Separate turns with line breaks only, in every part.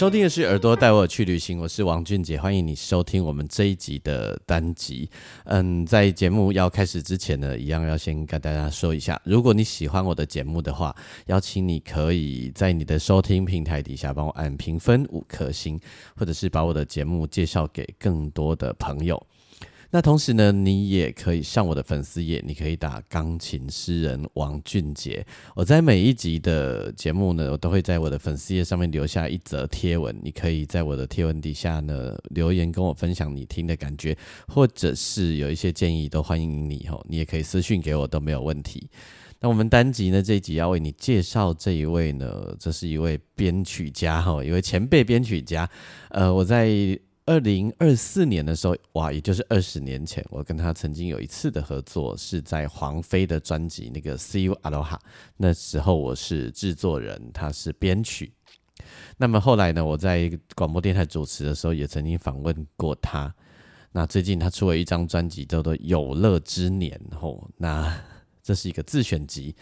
收听的是耳朵带我去旅行，我是王俊杰，欢迎你收听我们这一集的单集。嗯，在节目要开始之前呢，一样要先跟大家说一下，如果你喜欢我的节目的话，邀请你可以在你的收听平台底下帮我按评分五颗星，或者是把我的节目介绍给更多的朋友。那同时呢，你也可以上我的粉丝页，你可以打钢琴诗人王俊杰。我在每一集的节目呢，我都会在我的粉丝页上面留下一则贴文，你可以在我的贴文底下呢留言跟我分享你听的感觉，或者是有一些建议，都欢迎你哦。你也可以私信给我，都没有问题。那我们单集呢这一集要为你介绍这一位呢，这是一位编曲家哈，一位前辈编曲家。呃，我在。二零二四年的时候，哇，也就是二十年前，我跟他曾经有一次的合作，是在黄飞的专辑那个《See You Aloha》。那时候我是制作人，他是编曲。那么后来呢，我在广播电台主持的时候，也曾经访问过他。那最近他出了一张专辑，叫做《有乐之年》吼，那 这是一个自选集。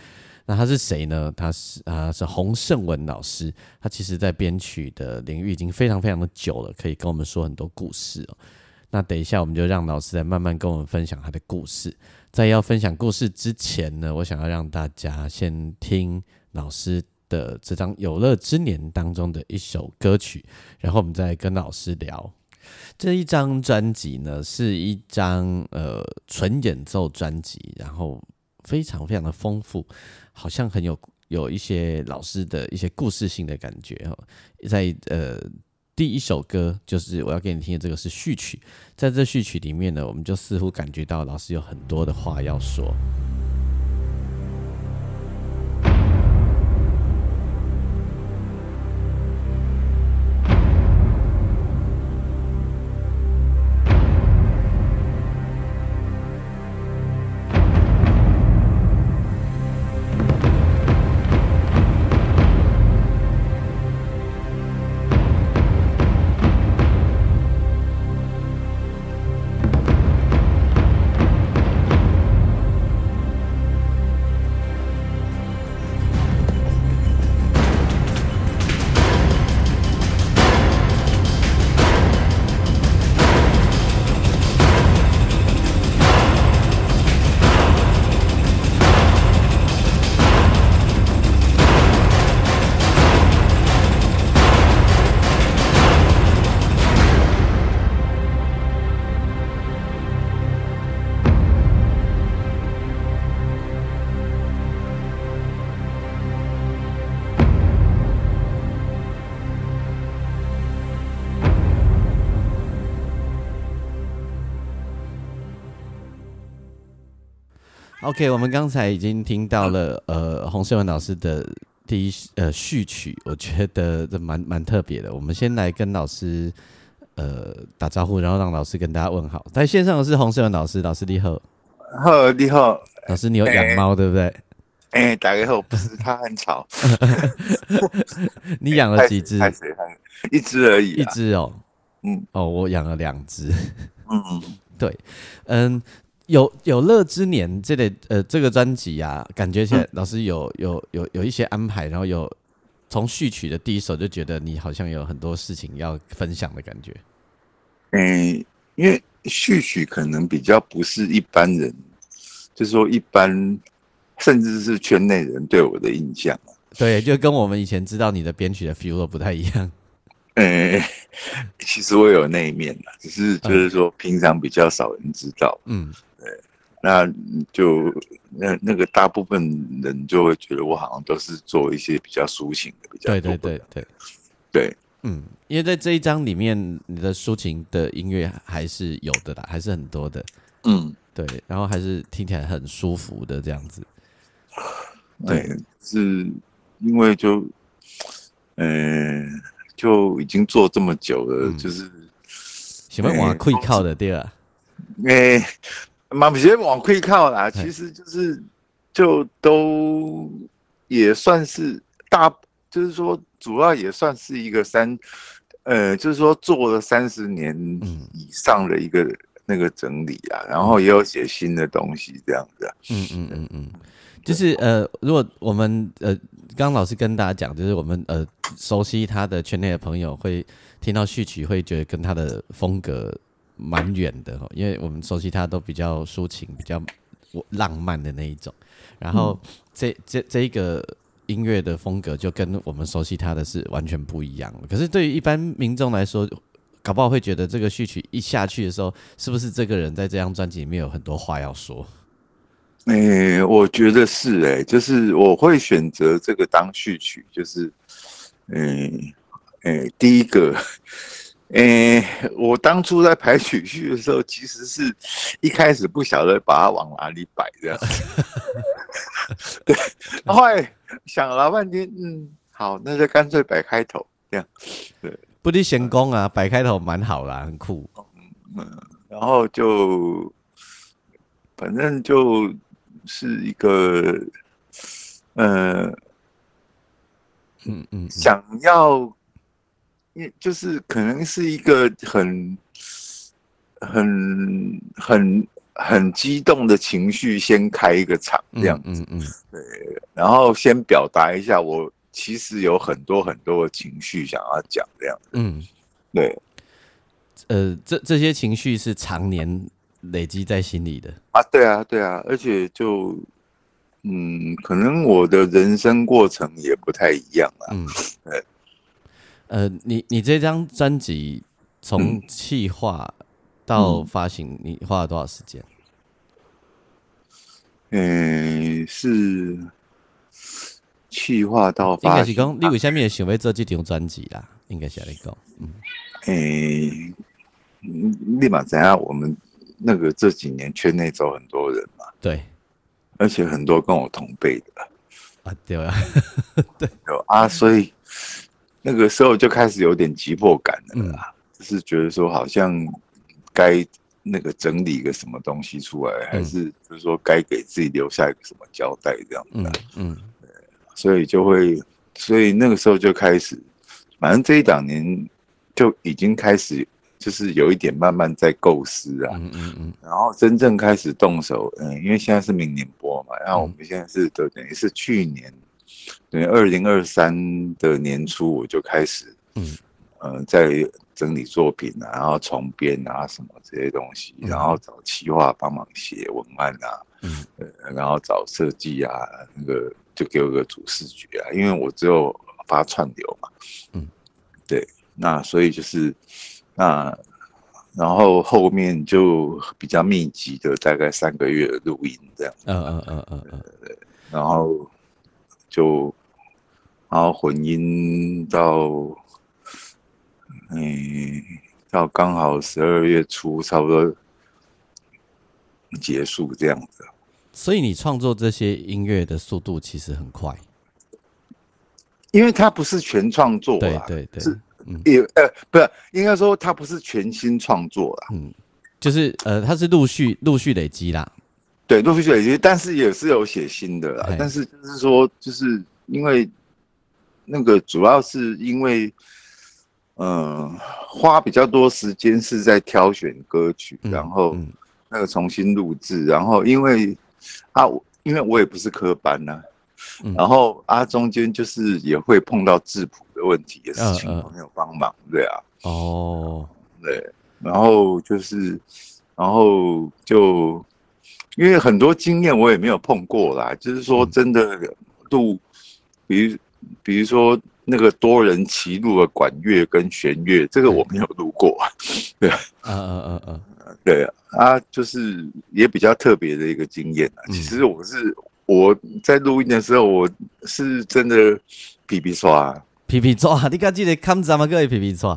那他是谁呢？他是啊，是洪胜文老师。他其实在编曲的领域已经非常非常的久了，可以跟我们说很多故事哦。那等一下，我们就让老师来慢慢跟我们分享他的故事。在要分享故事之前呢，我想要让大家先听老师的这张《有乐之年》当中的一首歌曲，然后我们再跟老师聊。这一张专辑呢，是一张呃纯演奏专辑，然后非常非常的丰富。好像很有有一些老师的一些故事性的感觉哈，在呃第一首歌就是我要给你听的这个是序曲，在这序曲里面呢，我们就似乎感觉到老师有很多的话要说。OK，我们刚才已经听到了呃洪秀文老师的第一呃序曲，我觉得这蛮蛮特别的。我们先来跟老师呃打招呼，然后让老师跟大家问好。在线上的是洪秀文老师，老师你好，
好你好，
老师你有养猫对不对？
哎，打个后，不是它很吵。
你养了几只？
一只而已，
一只哦。嗯，哦，我养了两只。嗯，对，嗯。有有乐之年这类呃这个专辑啊，感觉起来老师有有有有一些安排，然后有从序曲的第一首就觉得你好像有很多事情要分享的感觉。
嗯，因为序曲可能比较不是一般人，就是说一般甚至是圈内人对我的印象
对，就跟我们以前知道你的编曲的 feel 不太一样。
嗯，其实我有那一面的，只是就是说平常比较少人知道。嗯。那就那那个大部分人就会觉得我好像都是做一些比较抒情的，比较
对对对对
对，
嗯，因为在这一章里面，你的抒情的音乐还是有的啦，还是很多的，嗯，对，然后还是听起来很舒服的这样子，
对，是因为就，嗯，就已经做这么久了，就是
喜欢往会靠的对啊。
诶，嘛不是往回靠啦，其实就是就都也算是大，就是说主要也算是一个三，呃，就是说做了三十年以上的一个那个整理啊，然后也有写新的东西这样子。啊嗯嗯嗯
嗯，就是呃，如果我们呃，刚刚老师跟大家讲，就是我们呃熟悉他的圈内的朋友会听到序曲，会觉得跟他的风格。蛮远的哦，因为我们熟悉他都比较抒情、比较浪漫的那一种，然后这这这一个音乐的风格就跟我们熟悉他的是完全不一样可是对于一般民众来说，搞不好会觉得这个序曲一下去的时候，是不是这个人在这张专辑里面有很多话要说？
诶，我觉得是诶，就是我会选择这个当序曲，就是嗯诶，第一个。诶，我当初在排曲序的时候，其实是一开始不晓得把它往哪里摆这样。对，后来想了半天，嗯，好，那就干脆摆开头这样。对，
不离闲工啊，摆开头蛮好啦，很酷。
嗯，然后就反正就是一个，呃，嗯嗯，想要。就是可能是一个很、很、很、很激动的情绪，先开一个场这样子，嗯嗯，对，然后先表达一下，我其实有很多很多的情绪想要讲这样子，嗯，对，
呃，这这些情绪是常年累积在心里的。
啊，对啊，对啊，而且就，嗯，可能我的人生过程也不太一样啊，嗯，对。
呃，你你这张专辑从企划到发行，你花了多少时间？
嗯，是企划到发，
应该是讲你为什么想要做这张专辑啦？应该是来讲，嗯，
诶，立马怎样？我们那个这几年圈内走很多人嘛，
对，
而且很多跟我同辈的
啊，对啊，对，
有啊，所以。那个时候就开始有点急迫感了啦，就是觉得说好像该那个整理一个什么东西出来，还是就是说该给自己留下一个什么交代这样子。嗯，所以就会，所以那个时候就开始，反正这一两年就已经开始，就是有一点慢慢在构思啊。嗯嗯嗯。然后真正开始动手，嗯，因为现在是明年播嘛，然后我们现在是等于是去年。等于二零二三的年初，我就开始，嗯，呃，在整理作品啊，然后重编啊，什么这些东西，然后找企划帮忙写文案啊，嗯，呃，然后找设计啊，那个就给我个主视觉啊，因为我只有发串流嘛，嗯，对，那所以就是那，然后后面就比较密集的，大概三个月录音这样，嗯嗯嗯嗯嗯，对，然后。就，然后混音到，嗯，到刚好十二月初，差不多结束这样子。
所以你创作这些音乐的速度其实很快，
因为它不是全创作，
对对对，
是也呃，不是应该说它不是全新创作啦，嗯，
就是呃，它是陆续陆续累积啦。
对，陆续累积，但是也是有写新的啦。但是就是说，就是因为那个主要是因为，嗯，花比较多时间是在挑选歌曲，然后那个重新录制，然后因为啊，因为我也不是科班呐，然后啊中间就是也会碰到质谱的问题，也是请朋友帮忙，对啊。哦，对，然后就是，然后就。因为很多经验我也没有碰过啦，就是说真的录，比如比如说那个多人齐录的管乐跟弦乐，这个我没有录过，对，啊啊啊啊，对啊，就是也比较特别的一个经验啊。其实我是我在录音的时候，我是真的皮皮刷，
皮皮刷，你敢记得看怎么个皮皮刷？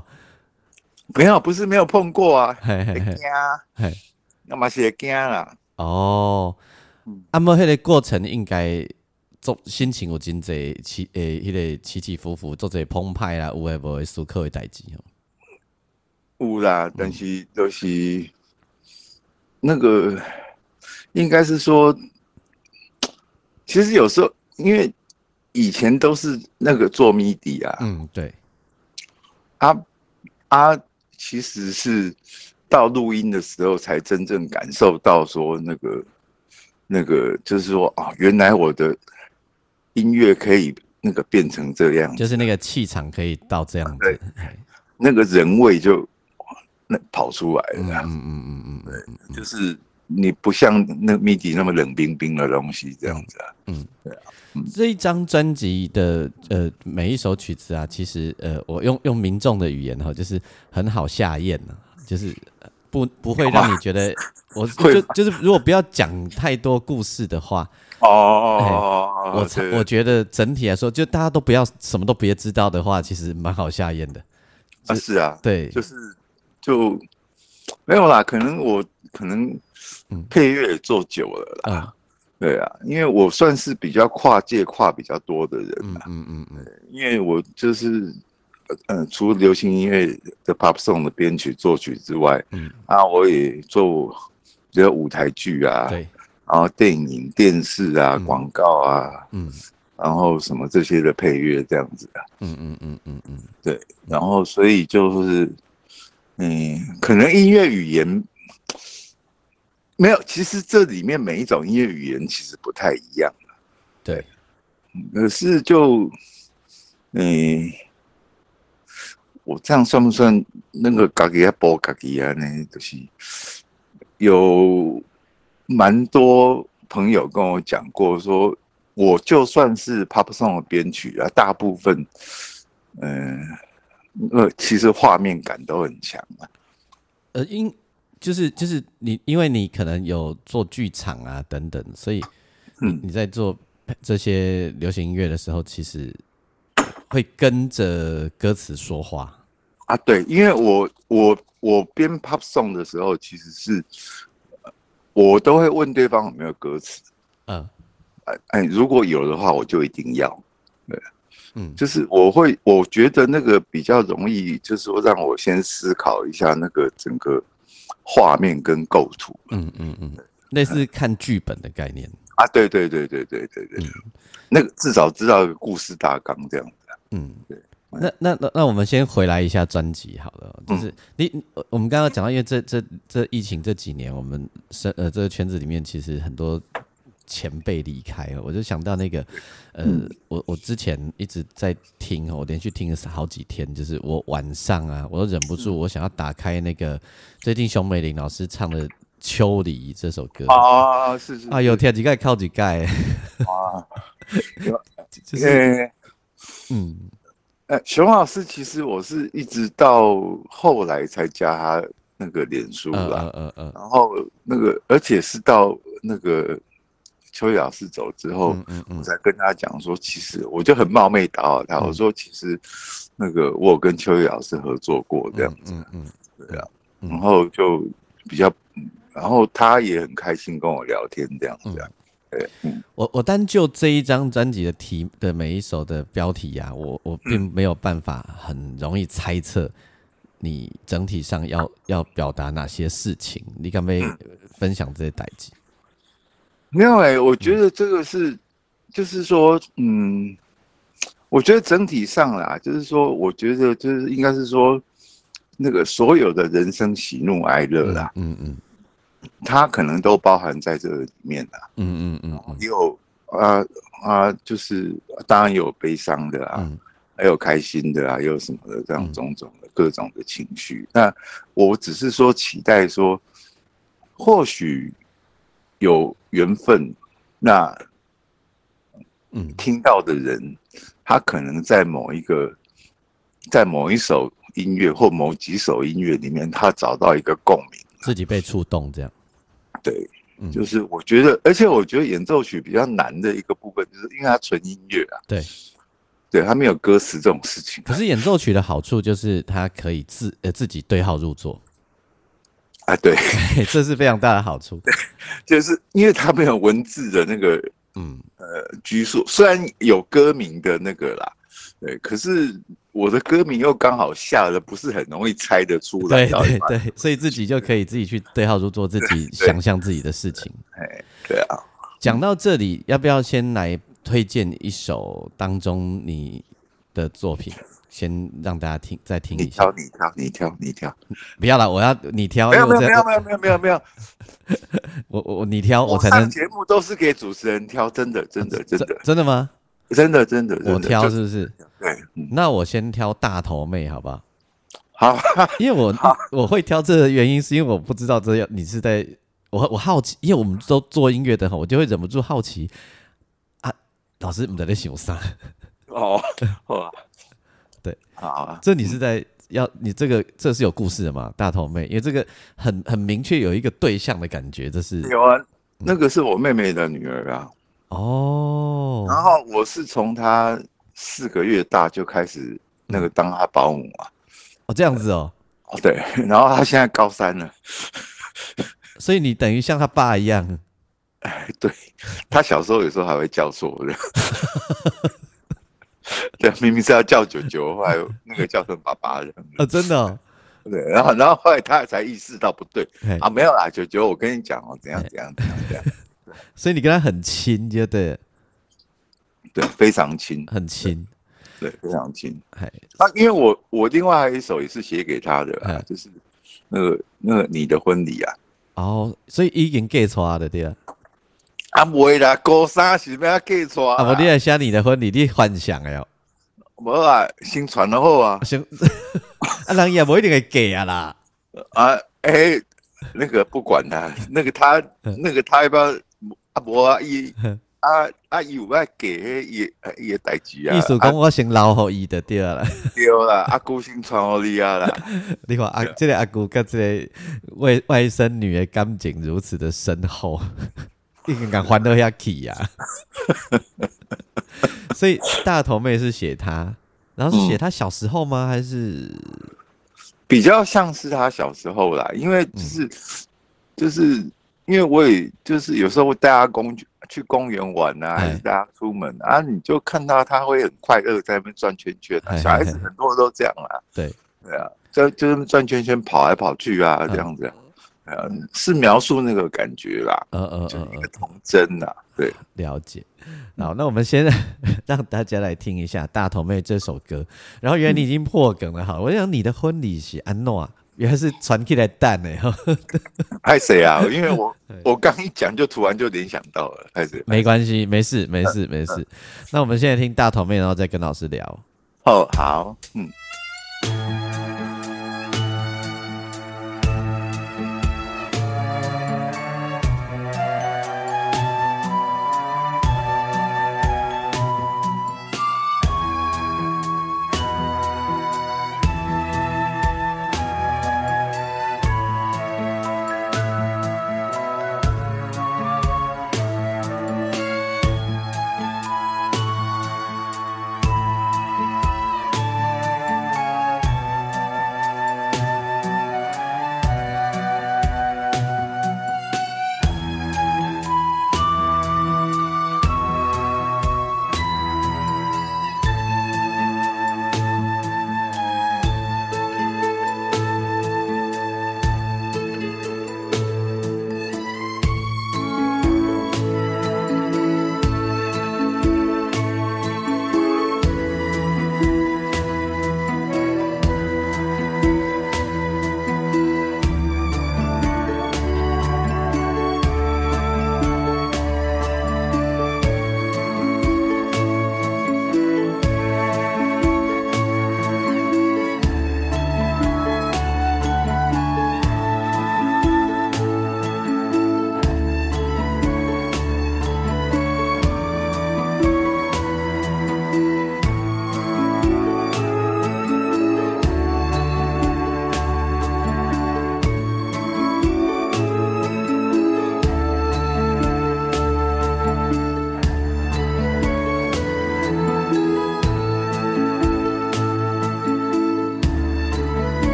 没有，不是没有碰过啊，会惊，嘿，那嘛是会惊啦。
哦，阿莫，迄个过程应该做心情有真济起诶，迄个起起伏伏，做者澎湃啦，有诶无诶思考诶代志哦。
有啦，但是就是那个，应该是说，其实有时候因为以前都是那个做谜底啊，
嗯，对，
啊啊，其实是到录音的时候才真正感受到说那个那个，就是说啊，原来我的音乐可以那个变成这样，
就是那个气场可以到这样子，
那个人味就。那跑出来了，
嗯嗯嗯嗯，
对，就是你不像那 MIDI 那么冷冰冰的东西这样子啊，嗯，对啊，
这一张专辑的呃每一首曲子啊，其实呃我用用民众的语言哈，就是很好下咽呢，就是不不会让你觉得我就就是如果不要讲太多故事的话，
哦，
我我觉得整体来说，就大家都不要什么都别知道的话，其实蛮好下咽的，
啊是啊，
对，
就是。就没有啦，可能我可能配乐做久了啦，对啊，因为我算是比较跨界跨比较多的人啦，嗯嗯嗯，因为我就是嗯，除了流行音乐的 pop song 的编曲作曲之外，嗯啊，我也做比如舞台剧啊，
对，
然后电影、电视啊、广告啊，嗯，然后什么这些的配乐这样子啊，嗯嗯嗯嗯嗯，对，然后所以就是。嗯，可能音乐语言没有，其实这里面每一种音乐语言其实不太一样
对，
可是就，嗯，我这样算不算那个嘎吉亚波嘎吉亚呢？就是有蛮多朋友跟我讲过，说我就算是 pop song 的编曲啊，大部分，嗯。呃，其实画面感都很强啊。
呃，因就是就是你，因为你可能有做剧场啊等等，所以嗯，你在做这些流行音乐的时候，其实会跟着歌词说话
啊。对，因为我我我编 pop song 的时候，其实是我都会问对方有没有歌词。嗯，哎哎，如果有的话，我就一定要。对。嗯，就是我会，我觉得那个比较容易，就是说让我先思考一下那个整个画面跟构图。嗯嗯
嗯，类似看剧本的概念
啊，对对对对对对对，那个至少知道故事大纲这样子。嗯，对。
那那那那我们先回来一下专辑好了，就是你我们刚刚讲到，因为这这这疫情这几年，我们生呃这个圈子里面其实很多。前辈离开了，我就想到那个，呃，我我之前一直在听，我连续听了好几天，就是我晚上啊，我都忍不住，我想要打开那个最近熊美玲老师唱的《秋梨》这首歌
啊，是是
啊，有跳几盖靠几盖啊，
就是嗯，哎，熊老师其实我是一直到后来才加他那个脸书了，嗯嗯嗯，然后那个而且是到那个。邱老师走之后，嗯嗯我才跟他讲说，其实我就很冒昧打扰他，我说其实那个我跟邱老师合作过这样子，嗯嗯，对啊，然后就比较，然后他也很开心跟我聊天这样子，对，
我我单就这一张专辑的题的每一首的标题呀，我我并没有办法很容易猜测你整体上要要表达哪些事情，你敢不分享这些代际？
没有哎，我觉得这个是，就是说，嗯，我觉得整体上啦，就是说，我觉得就是应该是说，那个所有的人生喜怒哀乐啦，嗯嗯，它可能都包含在这个里面的，嗯嗯嗯，有啊啊，就是当然有悲伤的啊，还有开心的啊，有什么的这样种种的各种的情绪。那我只是说期待说，或许。有缘分，那嗯，听到的人，他可能在某一个，在某一首音乐或某几首音乐里面，他找到一个共鸣，
自己被触动，这样。
对，就是我觉得，而且我觉得演奏曲比较难的一个部分，就是因为它纯音乐啊。
对，
对，它没有歌词这种事情。
可是演奏曲的好处就是它可以自呃自己对号入座。
啊，对，
这是非常大的好处。
就是因为它没有文字的那个嗯，呃，拘束，虽然有歌名的那个啦，对，可是我的歌名又刚好下了不是很容易猜得出
来，对对对，所以自己就可以自己去对号入座，自己想象自己的事情。
哎，对啊。
讲到这里，要不要先来推荐一首当中你的作品？先让大家听，再听一
下。你挑，你挑，你挑，你挑。
不要了，我要你挑。
没有，没有，没有，没有，没有，没有，没有。
我我你挑，我才能。
节目都是给主持人挑，真的，真的，真的，
真的吗？
真的，真的，
我挑是不是？
对。
那我先挑大头妹，好不好？
好。
因为我我会挑这个原因，是因为我不知道这要你是在，我我好奇，因为我们都做音乐的哈，我就会忍不住好奇啊，老师你在想啥？
哦，好。
对，
好啊，
这你是在要你这个这是有故事的嘛？大头妹，因为这个很很明确有一个对象的感觉，这是
有啊，那个是我妹妹的女儿啊。
哦，
然后我是从他四个月大就开始那个当他保姆啊。
哦，这样子哦。
哦，对，然后他现在高三了，
所以你等于像他爸一样。
哎，对，他小时候有时候还会叫错的。对，明明是要叫九九，后来那个叫成爸爸的。
啊，真的。
对，然后然后后来他才意识到不对啊，没有啦，九九，我跟你讲哦，怎样怎样怎样怎样。
所以你跟他很亲，就对。
对，非常亲，
很亲。
对，非常亲。哎，那因为我我另外还有一首也是写给他的，就是那个那个你的婚礼啊。
哦，所以已经 get 出来的对啊。
啊，未啦，高三是要 get 出来。
啊，我你来写你的婚礼，你幻想的哟。
无啊，先传的好啊。
行，啊，人也不一定会给啊啦。
啊，哎，那个不管他，那个他，那个他要不要啊？无啊，伊啊啊，有要给也也代志啊。
意思讲我先留互伊的对啦。
对啦，阿姑先传互你啊啦。
你看阿这个阿姑跟这个外外甥女的感情如此的深厚，一定敢还得下去呀。所以大头妹是写他，然后是写他小时候吗？还是
比较像是他小时候啦？因为就是就是因为我也就是有时候带他公去公园玩啊，还是带他出门啊，你就看到他会很快乐在那边转圈圈。小孩子很多都这样啊，
对
对啊，就就是转圈圈跑来跑去啊，这样子。嗯，是描述那个感觉啦，嗯嗯嗯嗯，童真呐，对，
了解。好，那我们先 让大家来听一下《大头妹》这首歌。然后原来你已经破梗了，哈，我想你的婚礼是安诺啊，原来是传起来蛋呢，哈。
爱谁啊？因为我我刚一讲就突然就联想到了，害谁？
没关系，没事，没事，没事。那我们现在听《大头妹》，然后再跟老师聊。
哦，好，嗯。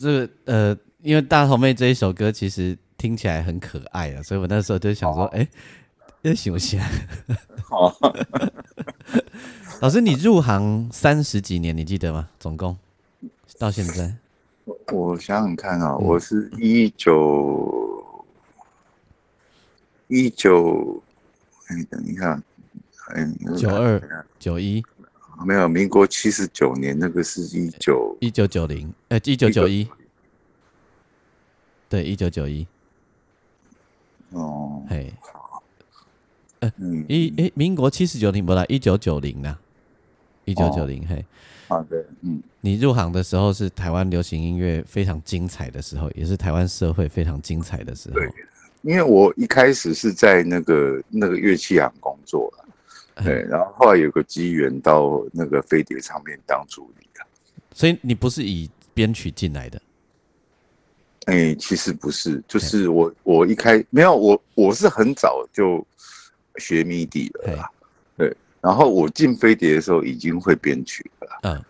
这个呃，因为大头妹这一首歌其实听起来很可爱啊，所以我那时候就想说，哎，要行不行？好，老师，你入行三十几年，你记得吗？总共？到现在，
我想想看啊，我是一九一九，哎，等一下，
哎，九二九一。
没有，民国七十九年那个是一九
一九九零，呃，一九九一，对，一九九一。哦，嘿，好，呃，一诶，民国七十九年不啦，一九九零啦，一九九零，嘿，
好的，嗯，
你入行的时候是台湾流行音乐非常精彩的时候，也是台湾社会非常精彩的时候。
对，因为我一开始是在那个那个乐器行工作。对，然后后来有个机缘到那个飞碟唱片当助理啊，
所以你不是以编曲进来的？
哎，其实不是，就是我我一开没有我我是很早就学 MIDI 了啦，对，然后我进飞碟的时候已经会编曲了，嗯，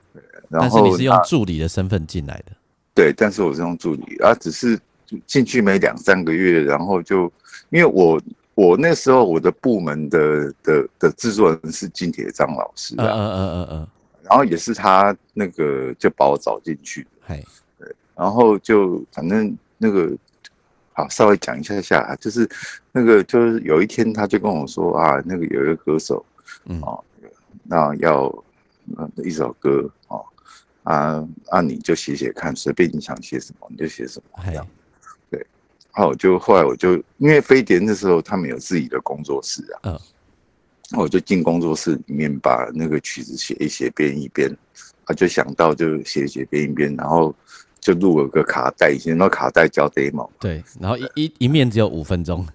然后你是用助理的身份进来的？
对，但是我是用助理啊，只是进去没两三个月，然后就因为我。我那时候我的部门的的的制作人是金铁章老师啊，嗯嗯嗯嗯，然后也是他那个就把我找进去，对，然后就反正那个好稍微讲一下下，就是那个就是有一天他就跟我说啊，那个有一个歌手，嗯哦，那要一首歌哦，啊啊你就写写看，随便你想写什么你就写什么这样。然后就后来我就因为飞碟那时候他们有自己的工作室啊，嗯，我就进工作室里面把那个曲子写一写编一编，啊就想到就写一写编一编，然后就录了个卡带，以前那卡带叫 demo，
对，然后一一一面只有五分钟，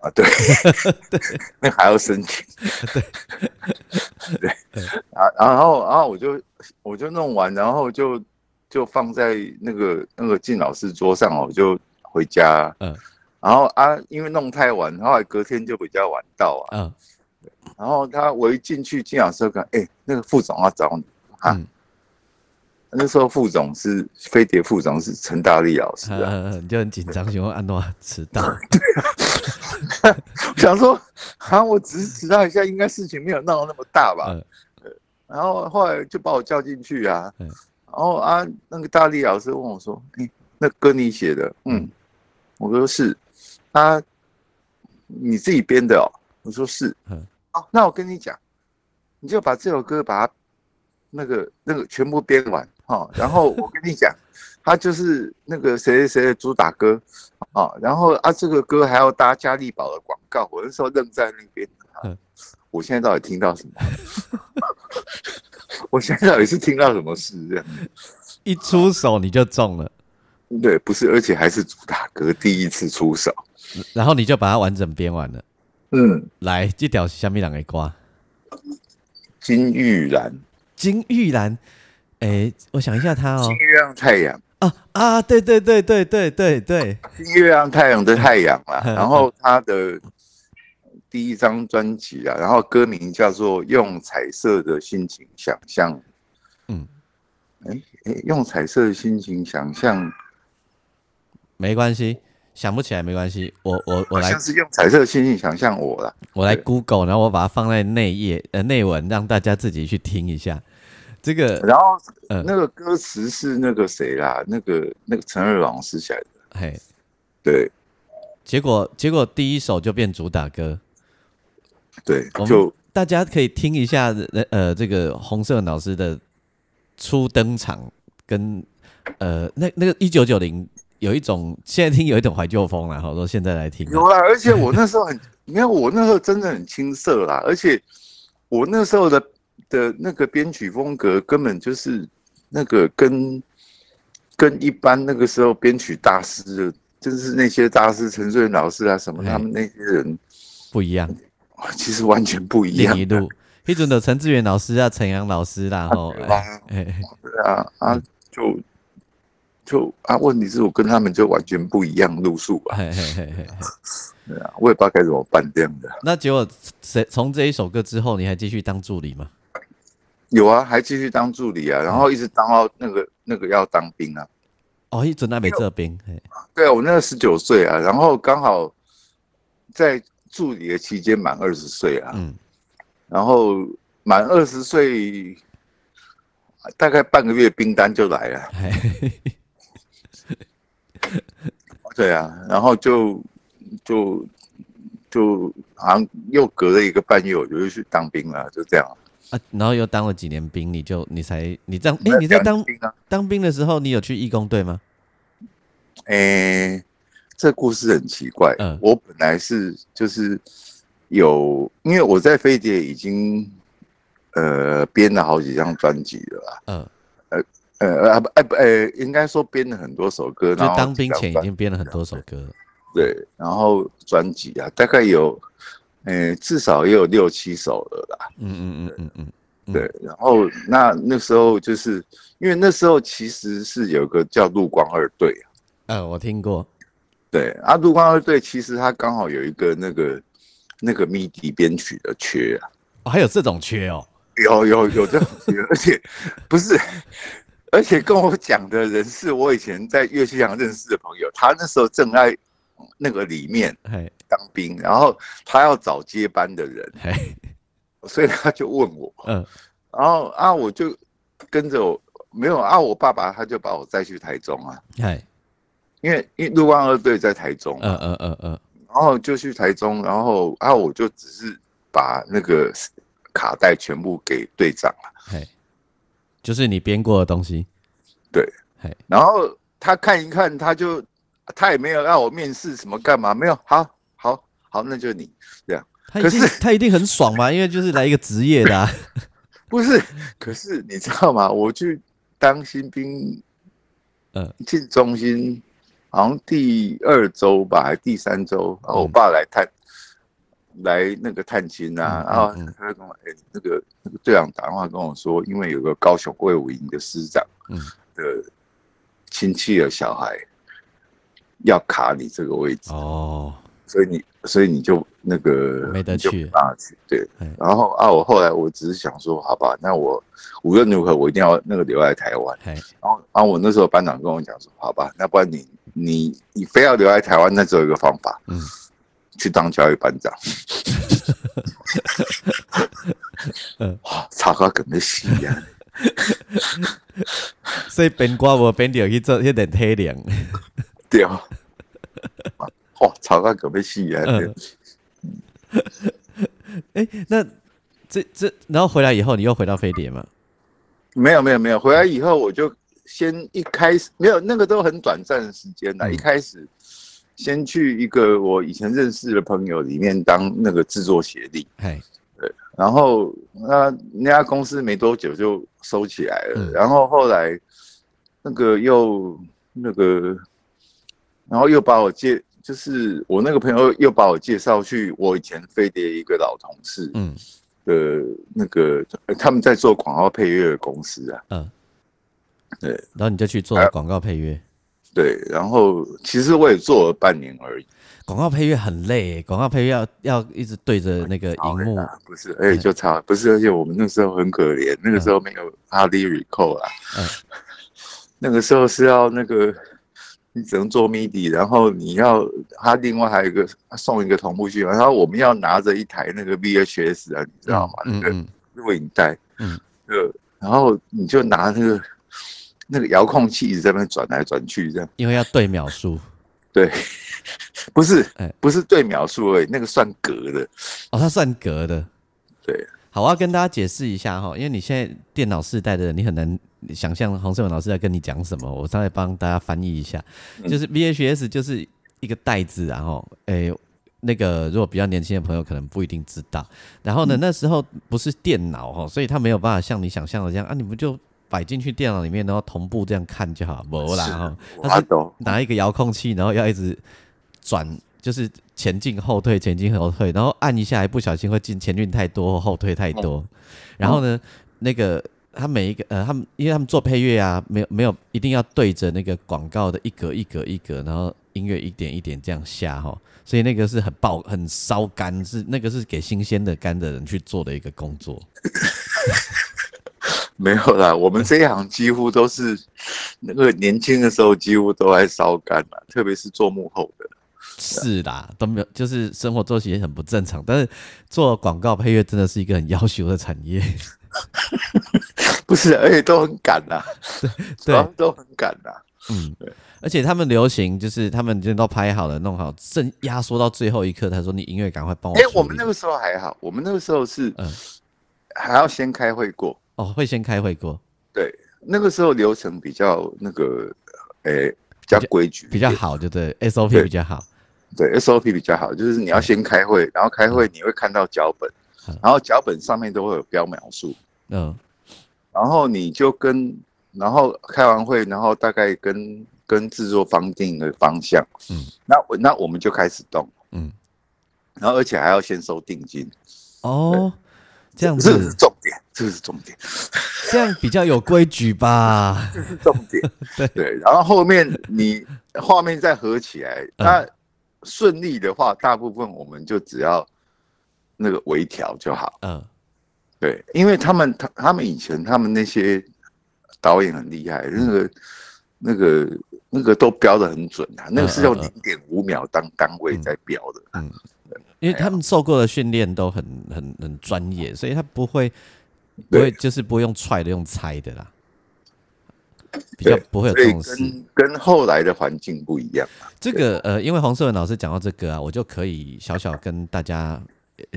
啊 对，那还要申请，对，对，啊然后然后我就我就弄完，然后就就放在那个那个靳老师桌上哦，就。回家，嗯，然后啊，因为弄太晚，后来隔天就比较晚到啊，嗯，然后他我一进去，金老师讲，哎，那个副总要找你，啊，那时候副总是飞碟副总是陈大力老师啊，
你就很紧张，想问安诺迟到，
对啊，想说，啊，我只是迟到一下，应该事情没有闹那么大吧，嗯。然后后来就把我叫进去啊，然后啊，那个大力老师问我说，哎，那歌你写的，嗯。我说是，他你自己编的哦。我说是，嗯，哦，那我跟你讲，你就把这首歌把它那个那个全部编完哈。然后我跟你讲，他就是那个谁谁谁的主打歌啊。然后啊，这个歌还要搭嘉利宝的广告。我那时候愣在那边，嗯，我现在到底听到什么？我现在到底是听到什么事？这样
一出手你就中了。
对，不是，而且还是主打歌第一次出手，
然后你就把它完整编完了。嗯，来，这条是虾米人的歌？
金玉兰，
金玉兰，哎，我想一下，它哦，金
月亮太阳
啊啊，对对对对对对对，
月亮太阳的太阳啊。然后他的第一张专辑啊，然后歌名叫做《用彩色的心情想象》。嗯，哎哎，用彩色的心情想象。
没关系，想不起来没关系。我我我来，
像是用彩色星星想象我了。
我来 Google，然后我把它放在内页呃内文，让大家自己去听一下。这个，
然后那个歌词是那个谁啦？那个那个陈二老师写的。嘿，对。
结果结果第一首就变主打歌。
对，就
大家可以听一下呃这个红色老师的初登场，跟呃那那个一九九零。有一种现在听有一种怀旧风了，好多现在来听
有啦，而且我那时候很，你看我那时候真的很青涩啦，而且我那时候的的那个编曲风格根本就是那个跟跟一般那个时候编曲大师，就是那些大师陈瑞老师啊什么他们那些人
不一样，
其实完全不一样。
另一路，一准的陈志远老师啊，陈阳老师啦，吼，
对啊啊就。就啊，问题是我跟他们就完全不一样路数啊。对啊，我也不知道该怎么办这样的。
那结果谁从这一首歌之后，你还继续当助理吗？
有啊，还继续当助理啊，然后一直当到那个那个要当兵啊。
哦，一直在没这兵，
对啊，我那个十九岁啊，然后刚好在助理的期间满二十岁啊，嗯，然后满二十岁，大概半个月兵单就来了，对啊，然后就就就好像又隔了一个半月，我就去当兵了，就这样。
啊，然后又当了几年兵，你就你才你这样，哎，你在当兵当兵的时候，你有去义工队吗？
哎，这故事很奇怪。嗯，我本来是就是有，因为我在飞碟已经呃编了好几张专辑了啦。嗯，呃呃啊不哎不哎，应该说编了很多首歌。
就当兵前已经编了很多首歌。
对，然后专辑啊，大概有。诶，至少也有六七首了啦。嗯嗯嗯嗯嗯，对。然后那那时候就是因为那时候其实是有个叫陆光二队啊。
嗯，我听过。
对啊，陆光二队其实他刚好有一个那个那个 MIDI 编曲的缺啊。
哦，还有这种缺哦？
有有有这种缺，而且不是，而且跟我讲的人是我以前在乐器行认识的朋友，他那时候正在那个里面。当兵，然后他要找接班的人，所以他就问我，嗯，然后啊，我就跟着我，没有啊，我爸爸他就把我载去台中啊，因为因为陆光二队在台中，嗯嗯嗯嗯，然后就去台中，然后啊，我就只是把那个卡带全部给队长了，
就是你编过的东西，
对，然后他看一看，他就他也没有让我面试什么干嘛，没有，好。好，好那就你这样。
可是他一定很爽嘛，因为就是来一个职业的。
不是，可是你知道吗？我去当新兵，嗯，进中心，好像第二周吧，还第三周，然后我爸来探，来那个探亲啊，然后他就跟我，哎，那个那个队长打电话跟我说，因为有个高雄卫武营的师长，嗯，的亲戚的小孩要卡你这个位置哦。所以你，所以你就那个
没得去，
啊去对，然后啊，我后来我只是想说，好吧，那我无论如何我一定要那个留在台湾。然后啊，我那时候班长跟我讲说，好吧，那不然你你你非要留在台湾，那只有一个方法，嗯，去当教育班长。嗯，哇，差个咁嘅死啊！
所以编歌无编掉去做一点体谅，
对。哇，吵到可被戏啊！
哎，那这这，然后回来以后，你又回到飞碟吗？
没有，没有，没有。回来以后，我就先一开始没有那个都很短暂的时间呢。一开始先去一个我以前认识的朋友里面当那个制作协力。哎，对。然后那那家公司没多久就收起来了。然后后来那个又那个，然后又把我介。就是我那个朋友又把我介绍去我以前飞碟一个老同事，嗯，的那个他们在做广告配乐的公司啊，嗯，对，
然后你就去做广告配乐，
对，然后其实我也做了半年而已。
广告配乐很累，广告配乐要要一直对着那个荧幕，
不是，而且就差不是，而且我们那时候很可怜，那个时候没有阿里 recall 啊，嗯，那个时候是要那个。你只能做 MIDI，然后你要他另外还有一个送一个同步器，然后我们要拿着一台那个 VHS 啊，你知道吗？那个录影带，嗯，呃，然后你就拿那个那个遥控器一直在那转来转去，这样，
因为要对秒数，
对，不是，哎，不是对秒数而已，那个算格的，
哦，它算格的，
对。
好，我要跟大家解释一下哈，因为你现在电脑世代的人，你很难想象洪胜文老师在跟你讲什么。我稍微帮大家翻译一下，就是 VHS 就是一个袋子，然后诶，那个如果比较年轻的朋友可能不一定知道。然后呢，那时候不是电脑哈，所以他没有办法像你想象的这样啊，你不就摆进去电脑里面，然后同步这样看就好，没啦哈。他是拿一个遥控器，然后要一直转。就是前进后退，前进后退，然后按一下，还不小心会进前进太多或后退太多。然后呢，那个他每一个呃，他们因为他们做配乐啊，没有没有一定要对着那个广告的一格一格一格，然后音乐一点一点这样下哈，所以那个是很爆很烧肝，是那个是给新鲜的肝的人去做的一个工作。
没有啦，我们这一行几乎都是那个年轻的时候几乎都在烧干嘛，特别是做幕后的。
是啦，都没有，就是生活作息也很不正常。但是做广告配乐真的是一个很要求的产业，
不是，而且都很赶呐，对，都很赶呐。
嗯，对，而且他们流行就是他们已经都拍好了、弄好，正压缩到最后一刻。他说：“你音乐赶快帮我。”哎，
我们那个时候还好，我们那个时候是嗯，还要先开会过
哦，会先开会过。
对，那个时候流程比较那个，诶，比较规矩，
比较好，就对，SOP 比较好。
对，SOP 比较好，就是你要先开会，然后开会你会看到脚本，然后脚本上面都会有标描述，嗯，然后你就跟，然后开完会，然后大概跟跟制作方定的方向，嗯，那我那我们就开始动，嗯，然后而且还要先收定金，
哦，这样子，
这是重点，这是重点，
这样比较有规矩吧，
这是重点，对。对，然后后面你画面再合起来，那。顺利的话，大部分我们就只要那个微调就好。嗯，对，因为他们他他们以前他们那些导演很厉害，那个那个那个都标的很准啊，那个是用零点五秒当单位在标的。嗯，
因为他们受过的训练都很很很专业，所以他不会不会就是不会用踹的，用猜的啦。比较不会有这种事，
跟后来的环境不一样
这个呃，因为黄世文老师讲到这个啊，我就可以小小跟大家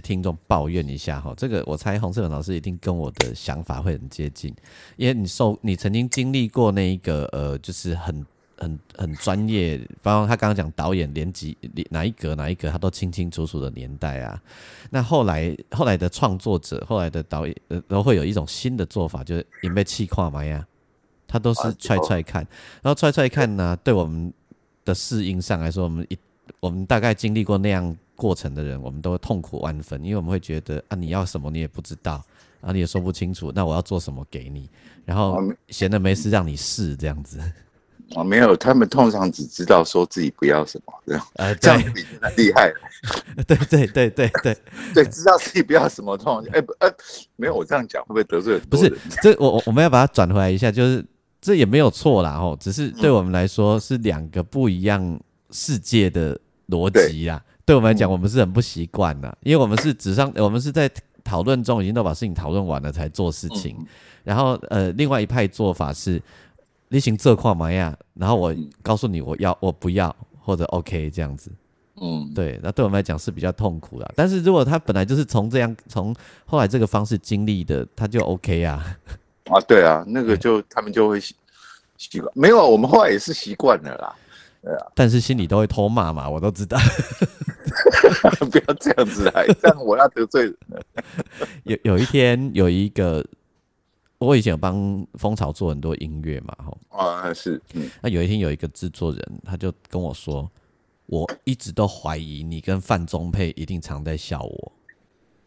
听众抱怨一下哈。这个我猜黄世文老师一定跟我的想法会很接近，因为你受你曾经经历过那一个呃，就是很很很专业，包括他刚刚讲导演连几哪一格哪一格，他都清清楚楚的年代啊。那后来后来的创作者，后来的导演呃，都会有一种新的做法，就是也被气跨嘛呀。他都是踹踹看，然后踹踹看呢，对我们的适应上来说，我们一我们大概经历过那样过程的人，我们都会痛苦万分，因为我们会觉得啊，你要什么你也不知道，啊你也说不清楚，那我要做什么给你，然后闲的没事让你试这样子。
啊，没有，他们通常只知道说自己不要什么这样，呃，这样比较厉害。
对对对对对
对，知道自己不要什么痛，哎不呃，没有我这样讲会不会得罪？
不是，这我我我们要把它转回来一下，就是。这也没有错啦，吼，只是对我们来说是两个不一样世界的逻辑啦。对我们来讲，我们是很不习惯的，因为我们是纸上，我们是在讨论中已经都把事情讨论完了才做事情。然后，呃，另外一派做法是例行这况嘛呀，然后我告诉你我要我不要或者 OK 这样子。嗯，对，那对我们来讲是比较痛苦的。但是如果他本来就是从这样从后来这个方式经历的，他就 OK 啊。
啊，对啊，那个就他们就会习习惯，没有，我们后来也是习惯了啦，对啊，
但是心里都会偷骂嘛，我都知道，
不要这样子来，这样我要得罪人。
有有一天有一个，我以前有帮蜂巢做很多音乐嘛，
哈，啊是，嗯，
那有一天有一个制作人，他就跟我说，我一直都怀疑你跟范中佩一定常在笑我，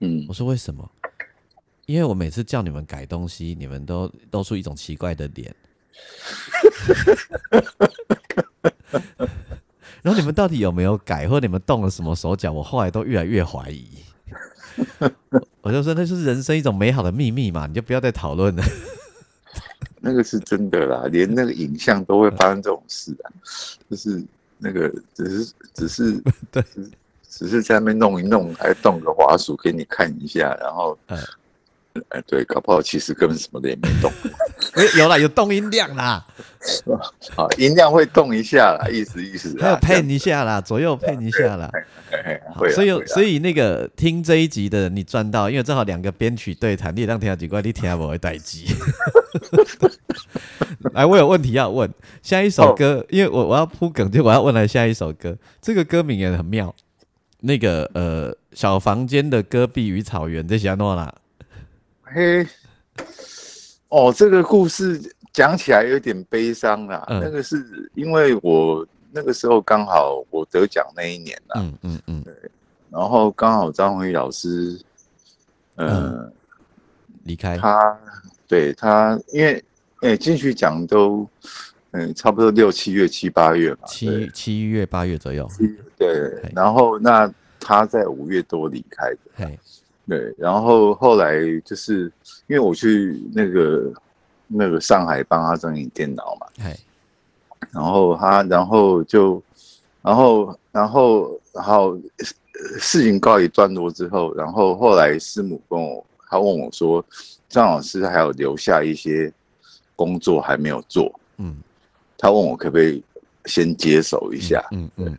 嗯，我说为什么？因为我每次叫你们改东西，你们都露出一种奇怪的脸，然后你们到底有没有改，或者你们动了什么手脚？我后来都越来越怀疑。我就说那就是人生一种美好的秘密嘛，你就不要再讨论了。
那个是真的啦，连那个影像都会发生这种事啊，就是那个只是只是
对，
只是在那边弄一弄，还动个滑鼠给你看一下，然后嗯。哎，对，搞不好其实根本什么的也没动。
哎，有了，有动音量啦，
好，音量会动一下啦，意思意思。
还有配一下啦，左右配一下啦。所以所以那个听这一集的你赚到，因为正好两个编曲对谈，你让听下几怪，你听下我会待机。来，我有问题要问，下一首歌，因为我我要铺梗，就我要问了下一首歌，这个歌名也很妙，那个呃小房间的戈壁与草原，这些诺啦。
嘿，哦，这个故事讲起来有点悲伤啊。那个是因为我那个时候刚好我得奖那一年啦。嗯嗯嗯。对，然后刚好张辉老师，嗯，
离开
他，对他，因为哎金曲奖都嗯差不多六七月七八月吧，
七七月八月左右。
对，然后那他在五月多离开的。对，然后后来就是因为我去那个那个上海帮他整理电脑嘛，然后他然后就然后然后然后事情告一段落之后，然后后来师母跟我他问我说，张老师还有留下一些工作还没有做，嗯，他问我可不可以先接手一下，嗯嗯。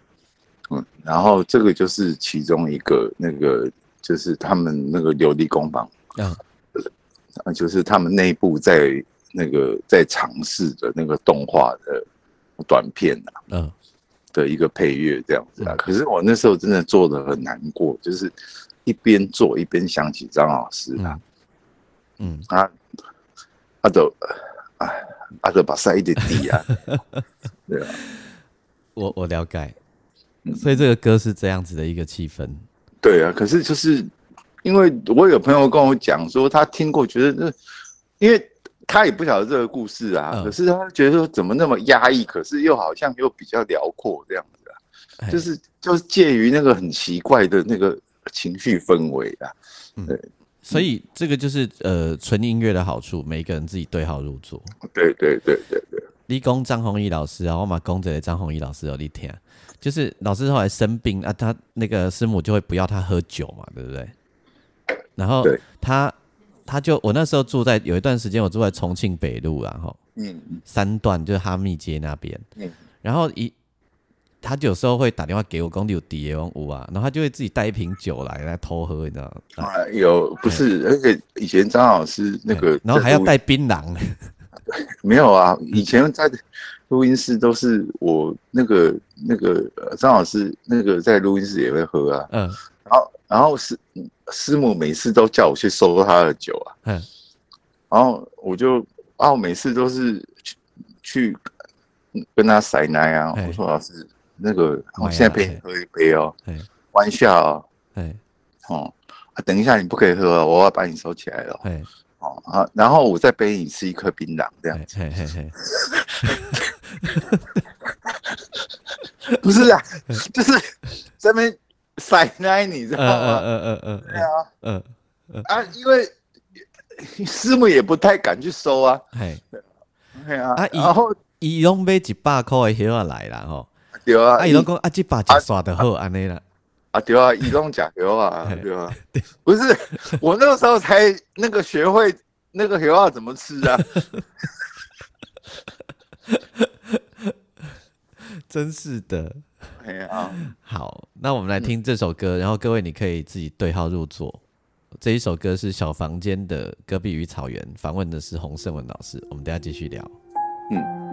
嗯，然后这个就是其中一个那个就是他们那个琉璃工坊，啊，就是他们内部在那个在尝试的那个动画的短片呐，嗯，的一个配乐这样子啊。可是我那时候真的做的很难过，就是一边做一边想起张老师啊，嗯，他他都哎，他都把塞一点低啊，对啊，
我我了解，所以这个歌是这样子的一个气氛，
对啊，可是就是。因为我有朋友跟我讲说，他听过，觉得那，因为他也不晓得这个故事啊，可是他觉得说怎么那么压抑，可是又好像又比较辽阔这样子啊，就是就是介于那个很奇怪的那个情绪氛围啊，对，
所以这个就是呃纯音乐的好处，每一个人自己对号入座，
对对对对对。
立功张弘毅老师啊，我嘛公着张弘毅老师有你听，就是老师后来生病啊，他那个师母就会不要他喝酒嘛，对不对？然后他他就我那时候住在有一段时间我住在重庆北路然后嗯。三段就是哈密街那边。嗯。然后一他有时候会打电话给我工地有底下屋啊。然后他就会自己带一瓶酒来来偷喝你知道
吗？啊有不是而且以前张老师那个
然后还要带槟榔。
没有啊以前在录音室都是我那个那个张老师那个在录音室也会喝啊。嗯。然后然后师。师母每次都叫我去收他的酒啊，嗯，然后我就啊，我每次都是去去跟他塞奶啊。我说老师，那个我现在陪你喝一杯哦，玩笑哦，哎，哦，啊，等一下你不可以喝，我要把你收起来了，哎，哦啊，然后我再背你吃一颗槟榔这样子，不是啊，就是这边。塞奶，你知道吗？嗯嗯嗯嗯，对啊，嗯嗯啊，因为师母也不太敢去收啊。嘿，对啊，啊，然后
伊拢买一百块的药来啦吼。
对啊，
啊，伊拢讲啊，一百只刷的好安尼啦。
啊，对啊，伊拢假药啊，对啊，不是我那个时候才那个学会那个药怎么吃啊。
真是的。好，那我们来听这首歌，然后各位你可以自己对号入座。这一首歌是小房间的《戈壁与草原》，访问的是洪胜文老师。我们等下继续聊。嗯。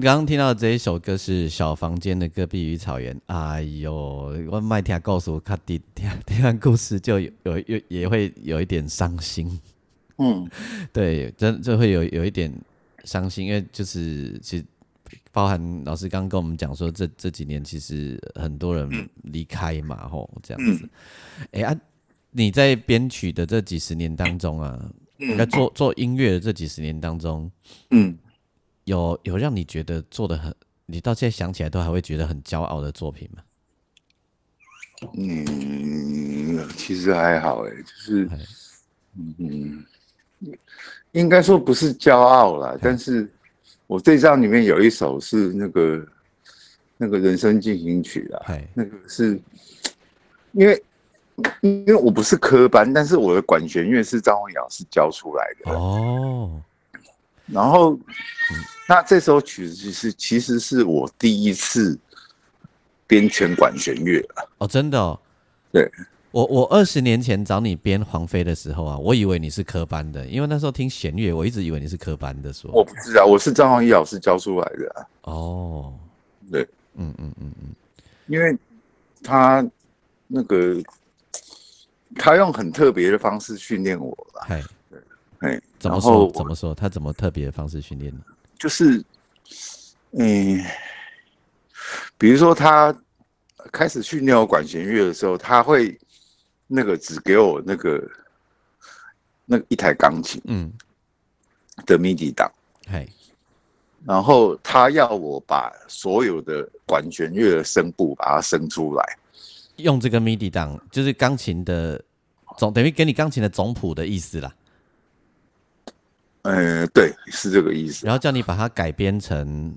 们刚刚听到的这一首歌是《小房间的戈壁与草原》。哎呦，我麦田告诉我，看听听完故事就有有有也会有一点伤心。
嗯，
对，真就会有有一点伤心，因为就是其实包含老师刚刚跟我们讲说，这这几年其实很多人离开嘛，吼，这样子。哎啊，你在编曲的这几十年当中啊，在做做音乐的这几十年当中，
嗯，
有有让你觉得做的很，你到现在想起来都还会觉得很骄傲的作品吗？
嗯，其实还好，哎，就是，嗯。应该说不是骄傲啦，但是我这张里面有一首是那个那个人生进行曲啊，那个是因为因为我不是科班，但是我的管弦乐是张宏尧是教出来的哦。然后那这首曲子其实其实是我第一次编全管弦乐
哦，真的哦，
对。
我我二十年前找你编黄飞的时候啊，我以为你是科班的，因为那时候听弦乐，我一直以为你是科班的。说
我不知道，我是张宏毅老师教出来的。
哦，
对，嗯嗯嗯嗯，因为他那个他用很特别的方式训练我吧。
哎，怎么说？怎么说？他怎么特别的方式训练呢？
就是，嗯，比如说他开始训练我管弦乐的时候，他会。那个只给我那个那一台钢琴，嗯，的 MIDI 档，嘿，然后他要我把所有的管弦乐的声部把它生出来，
用这个 MIDI 档就是钢琴的总等于给你钢琴的总谱的意思啦。
嗯，对，是这个意思。
然后叫你把它改编成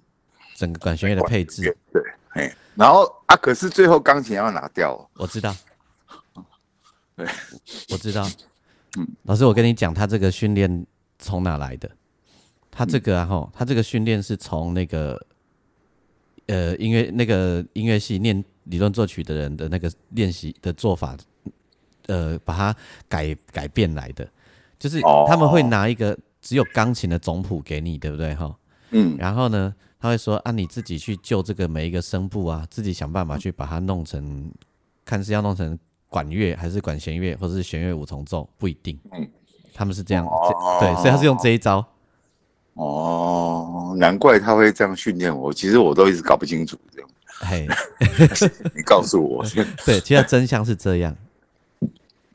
整个管弦乐的配置，
对，哎，然后啊，可是最后钢琴要拿掉，哦
我知道。
对，
我知道。嗯，老师，我跟你讲，他这个训练从哪来的？他这个啊，哈，他这个训练是从那个呃音乐那个音乐系念理论作曲的人的那个练习的做法，呃，把它改改变来的。就是他们会拿一个只有钢琴的总谱给你，对不对？哈，
嗯。
然后呢，他会说，啊，你自己去就这个每一个声部啊，自己想办法去把它弄成，看是要弄成。管乐还是管弦乐，或者是弦乐五重奏，不一定。嗯，他们是这样，对，所以他是用这一招。
哦，难怪他会这样训练我。其实我都一直搞不清楚这样。嘿，你告诉我。
对，其实真相是这样。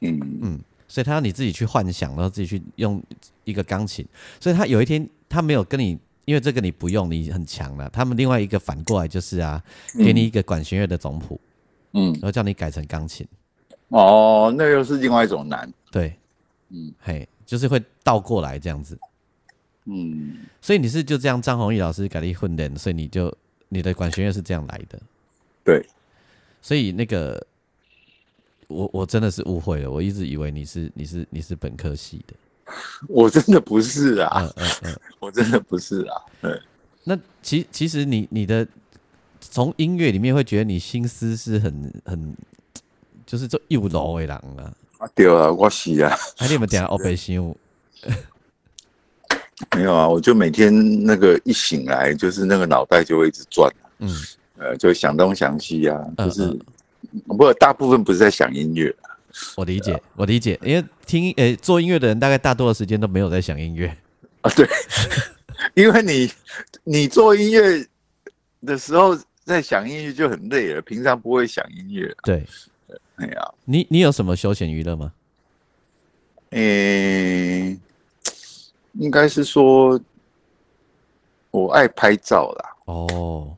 嗯
嗯，所以他要你自己去幻想，然后自己去用一个钢琴。所以他有一天他没有跟你，因为这个你不用，你很强了。他们另外一个反过来就是啊，给你一个管弦乐的总谱，
嗯，
然后叫你改成钢琴。
哦，那又是另外一种难。
对，
嗯，
嘿，就是会倒过来这样子。
嗯，
所以你是就这样，张宏毅老师改了混练，所以你就你的管弦乐是这样来的。
对，
所以那个我我真的是误会了，我一直以为你是你是你是本科系的，
我真的不是啊，
嗯嗯嗯，
我真的不是啊。嗯，
那其其实你你的从音乐里面会觉得你心思是很很。就是做有路的人啊！
啊对啊，我是啊。
还你们点欧北想？
没有啊，我就每天那个一醒来，就是那个脑袋就会一直转。
嗯，
呃，就想东想西啊，就是不过大部分不是在想音乐。
我理解，我理解，因为听诶做音乐的人，大概大多的时间都没有在想音乐
啊。对，因为你你做音乐的时候在想音乐就很累了，平常不会想音乐。
对。
哎呀，
你你有什么休闲娱乐吗？
诶，应该是说，我爱拍照啦。
哦，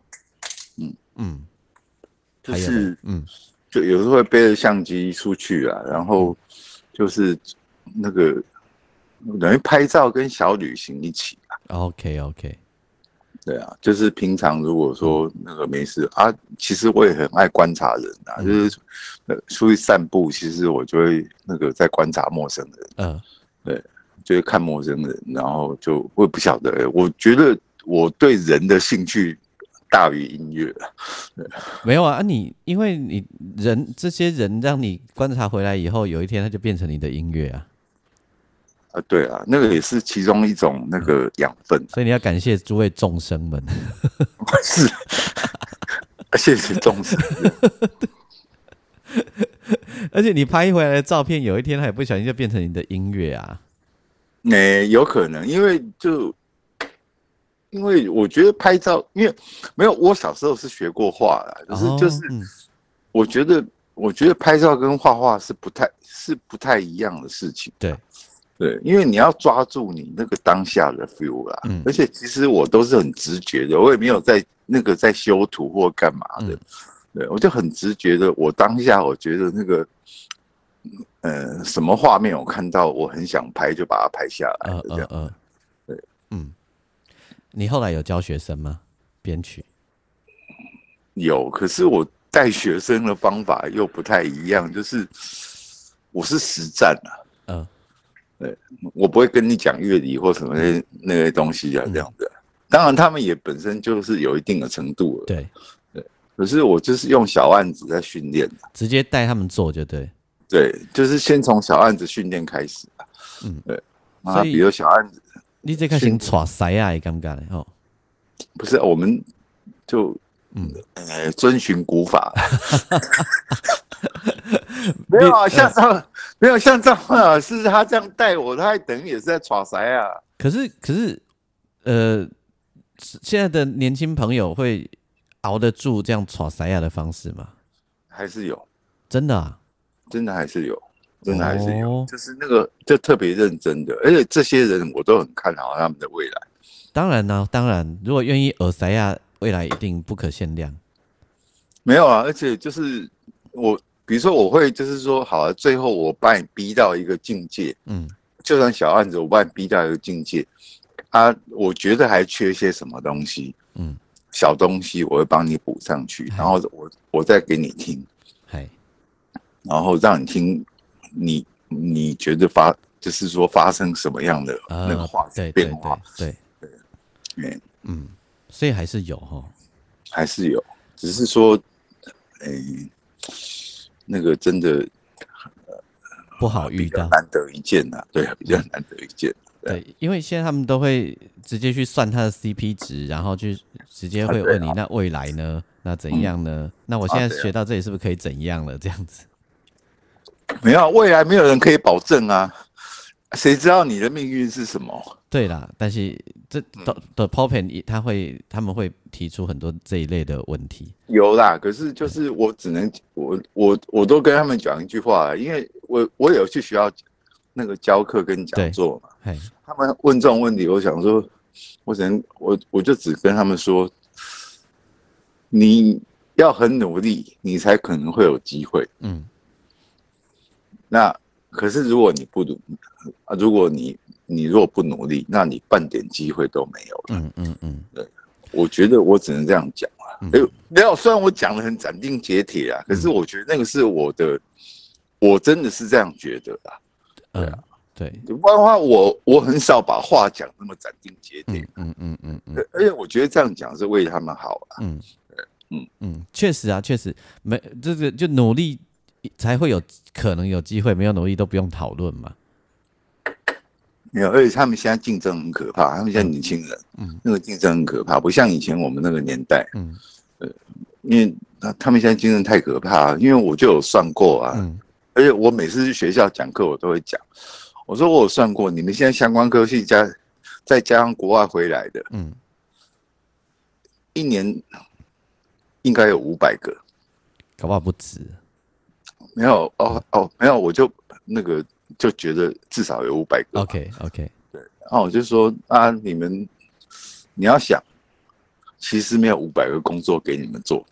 嗯
嗯，
就是
嗯，
就有时候会背着相机出去啊，然后就是那个等于拍照跟小旅行一起啊。
OK OK。
对啊，就是平常如果说那个没事啊，其实我也很爱观察人啊，就是呃出去散步，其实我就会那个在观察陌生人，
嗯，
对，就是看陌生人，然后就会不晓得，我觉得我对人的兴趣大于音乐。
对，没有啊，你因为你人这些人让你观察回来以后，有一天他就变成你的音乐啊，
啊，对啊，那个也是其中一种那个养分，
所以你要感谢诸位众生们，
是，谢谢众生。
而且你拍回来的照片，有一天还不小心就变成你的音乐啊？
哎，有可能，因为就因为我觉得拍照，因为没有我小时候是学过画的，就是就是，我觉得我觉得拍照跟画画是不太是不太一样的事情。
对
对，因为你要抓住你那个当下的 feel 啦，而且其实我都是很直觉的，我也没有在那个在修图或干嘛的。对，我就很直觉的，我当下我觉得那个，呃，什么画面我看到我很想拍，就把它拍下来。嗯嗯嗯，对，
嗯。你后来有教学生吗？编曲？
有，可是我带学生的方法又不太一样，就是我是实战啊。嗯，对，我不会跟你讲乐理或什么那那些东西啊，这样的。当然，他们也本身就是有一定的程度了。
对。
对可是我就是用小案子在训练
直接带他们做就对。
对，就是先从小案子训练开始嗯，对。啊，比如小案子，
你这开始耍塞啊，尴尬的哦。
不是，我们就嗯，呃，遵循古法。没有啊，像张没有像张老师他这样带我，他还等于也是在耍塞啊。
可是，可是，呃，现在的年轻朋友会。熬得住这样耍塞亚的方式吗？
还是有，
真的啊，
真的还是有，真的还是有，就是那个就特别认真的，而且这些人我都很看好他们的未来。
当然呢，当然，如果愿意耳塞亚，未来一定不可限量。
没有啊，而且就是我，比如说我会就是说，好了，最后我把你逼到一个境界，嗯，就算小案子，我把你逼到一个境界，啊，我觉得还缺些什么东西，嗯。小东西我会帮你补上去，然后我我再给你听，然后让你听，你你觉得发就是说发生什么样的那个化变化？
对对对，嗯，所以还是有哈，
还是有，只是说，哎，那个真的
不好遇到，
难得一见呐，对，比较难得一见。
对，因为现在他们都会直接去算他的 CP 值，然后去直接会问你，那未来呢？那怎样呢？那我现在学到这里是不是可以怎样了？这样子？
没有，未来没有人可以保证啊，谁知道你的命运是什么？
对啦，但是这的的 Popen 他会他们会提出很多这一类的问题。
有啦，可是就是我只能我我我都跟他们讲一句话，因为我我有去学校。那个教课跟讲座嘛，他们问这种问题，我想说，我只能我我就只跟他们说，你要很努力，你才可能会有机会。嗯，那可是如果你不努啊，如果你你如果不努力，那你半点机会都没有了。嗯嗯嗯，对，我觉得我只能这样讲啊。哎，没有，虽然我讲的很斩钉截铁啊，可是我觉得那个是我的，我真的是这样觉得啊。对啊，对，不然的话，我我很少把话讲那么斩钉截铁。嗯嗯嗯嗯，而且我觉得这样讲是为他们好啊。嗯，
嗯嗯，确实啊，确实没这个就努力才会有可能有机会，没有努力都不用讨论嘛。
没有，而且他们现在竞争很可怕，他们现在年轻人，嗯，那个竞争很可怕，不像以前我们那个年代。嗯，呃，因为他他们现在竞争太可怕，因为我就有算过啊。嗯。而且我每次去学校讲课，我都会讲，我说我有算过，你们现在相关科系加再加上国外回来的，嗯，一年应该有五百个，
搞不好不止。
没有哦哦，没有，我就那个就觉得至少有五百个。
OK OK，
对，然后我就说啊，你们你要想，其实没有五百个工作给你们做，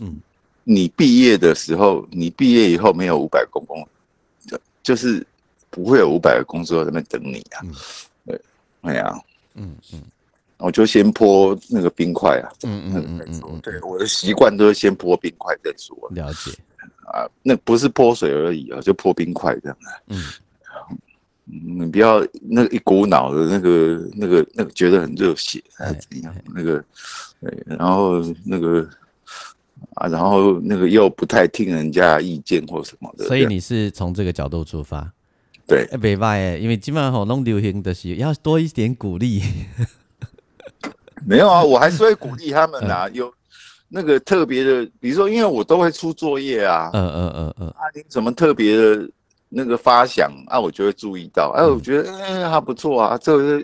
嗯。你毕业的时候，你毕业以后没有五百公工，就就是不会有五百个工作在那边等你啊。对，哎呀，嗯嗯，我就先泼那个冰块啊。嗯嗯嗯嗯，对，我的习惯都是先泼冰块再说。
了解
啊，那不是泼水而已啊，就泼冰块这样的。嗯，你不要那一股脑的那个那个那个觉得很热血啊怎样？那个对，然后那个。啊，然后那个又不太听人家意见或什么的，
所以你是从这个角度出发，
对，
没坏诶，因为基本上好弄流行的是要多一点鼓励。
没有啊，我还是会鼓励他们啊，有那个特别的，比如说，因为我都会出作业啊，嗯嗯嗯嗯，啊，你什么特别的那个发想啊，我就会注意到，哎，我觉得哎还不错啊，这个